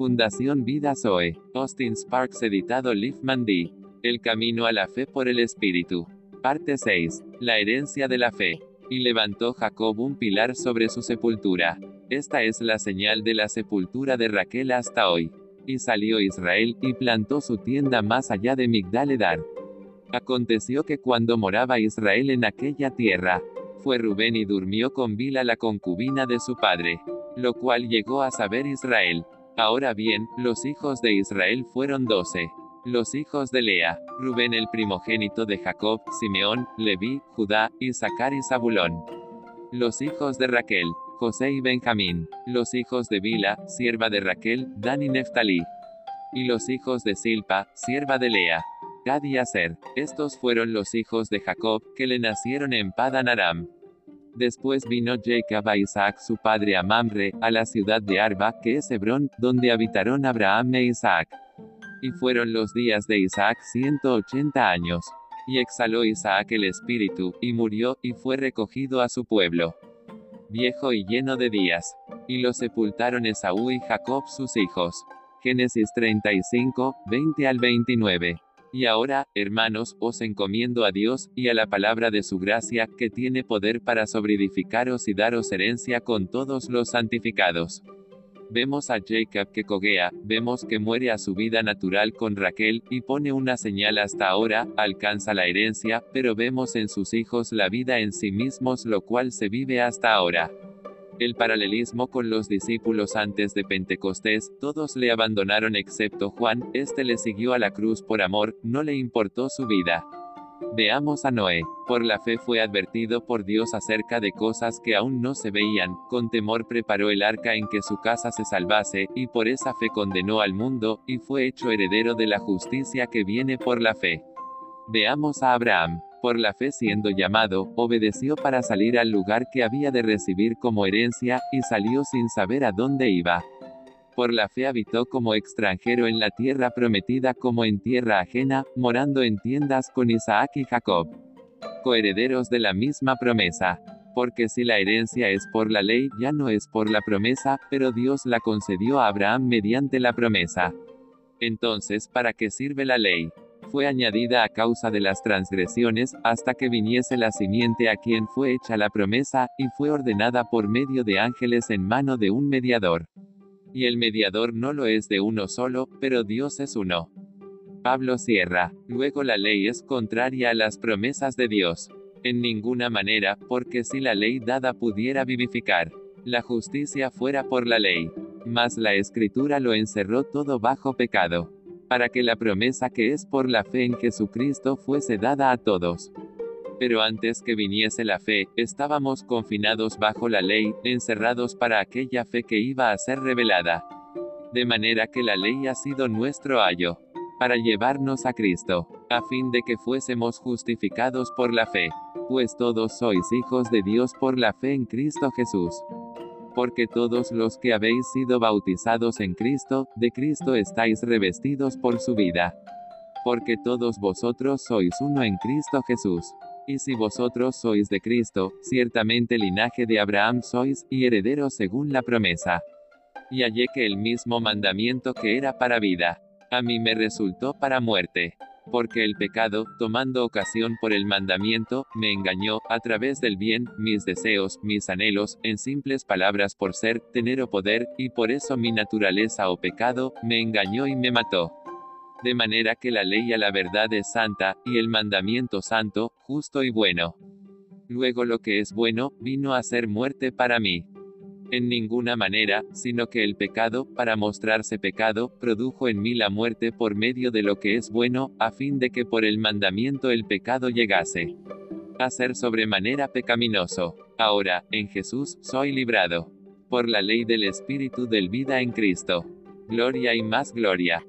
Fundación Vida Zoe. Austin Sparks editado Liefman D. El camino a la fe por el Espíritu. Parte 6. La herencia de la fe. Y levantó Jacob un pilar sobre su sepultura. Esta es la señal de la sepultura de Raquel hasta hoy. Y salió Israel, y plantó su tienda más allá de Migdaledar. Aconteció que cuando moraba Israel en aquella tierra, fue Rubén y durmió con Bila la concubina de su padre, lo cual llegó a saber Israel. Ahora bien, los hijos de Israel fueron doce. Los hijos de Lea, Rubén el primogénito de Jacob, Simeón, Leví, Judá, Isaacar y Zabulón. Los hijos de Raquel, José y Benjamín. Los hijos de Bila, sierva de Raquel, Dan y Neftalí. Y los hijos de Silpa, sierva de Lea, Gad y Aser. Estos fueron los hijos de Jacob, que le nacieron en Padan Aram. Después vino Jacob a Isaac su padre a Mamre, a la ciudad de Arba, que es Hebrón, donde habitaron Abraham e Isaac. Y fueron los días de Isaac ciento ochenta años. Y exhaló Isaac el espíritu, y murió, y fue recogido a su pueblo viejo y lleno de días. Y lo sepultaron Esaú y Jacob sus hijos. Génesis 35, 20 al 29. Y ahora, hermanos, os encomiendo a Dios, y a la palabra de su gracia, que tiene poder para sobreedificaros y daros herencia con todos los santificados. Vemos a Jacob que coguea, vemos que muere a su vida natural con Raquel, y pone una señal hasta ahora, alcanza la herencia, pero vemos en sus hijos la vida en sí mismos lo cual se vive hasta ahora. El paralelismo con los discípulos antes de Pentecostés, todos le abandonaron excepto Juan, este le siguió a la cruz por amor, no le importó su vida. Veamos a Noé. Por la fe fue advertido por Dios acerca de cosas que aún no se veían, con temor preparó el arca en que su casa se salvase, y por esa fe condenó al mundo, y fue hecho heredero de la justicia que viene por la fe. Veamos a Abraham. Por la fe siendo llamado, obedeció para salir al lugar que había de recibir como herencia, y salió sin saber a dónde iba por la fe habitó como extranjero en la tierra prometida como en tierra ajena, morando en tiendas con Isaac y Jacob. Coherederos de la misma promesa. Porque si la herencia es por la ley, ya no es por la promesa, pero Dios la concedió a Abraham mediante la promesa. Entonces, ¿para qué sirve la ley? Fue añadida a causa de las transgresiones, hasta que viniese la simiente a quien fue hecha la promesa, y fue ordenada por medio de ángeles en mano de un mediador. Y el mediador no lo es de uno solo, pero Dios es uno. Pablo cierra. Luego la ley es contraria a las promesas de Dios. En ninguna manera, porque si la ley dada pudiera vivificar, la justicia fuera por la ley. Mas la escritura lo encerró todo bajo pecado. Para que la promesa que es por la fe en Jesucristo fuese dada a todos. Pero antes que viniese la fe, estábamos confinados bajo la ley, encerrados para aquella fe que iba a ser revelada. De manera que la ley ha sido nuestro ayo, para llevarnos a Cristo, a fin de que fuésemos justificados por la fe. Pues todos sois hijos de Dios por la fe en Cristo Jesús. Porque todos los que habéis sido bautizados en Cristo, de Cristo estáis revestidos por su vida. Porque todos vosotros sois uno en Cristo Jesús. Y si vosotros sois de Cristo, ciertamente linaje de Abraham sois, y herederos según la promesa. Y hallé que el mismo mandamiento que era para vida, a mí me resultó para muerte. Porque el pecado, tomando ocasión por el mandamiento, me engañó, a través del bien, mis deseos, mis anhelos, en simples palabras por ser, tener o poder, y por eso mi naturaleza o pecado, me engañó y me mató de manera que la ley a la verdad es santa, y el mandamiento santo, justo y bueno. Luego lo que es bueno, vino a ser muerte para mí. En ninguna manera, sino que el pecado, para mostrarse pecado, produjo en mí la muerte por medio de lo que es bueno, a fin de que por el mandamiento el pecado llegase a ser sobremanera pecaminoso. Ahora, en Jesús, soy librado por la ley del Espíritu del vida en Cristo. Gloria y más gloria.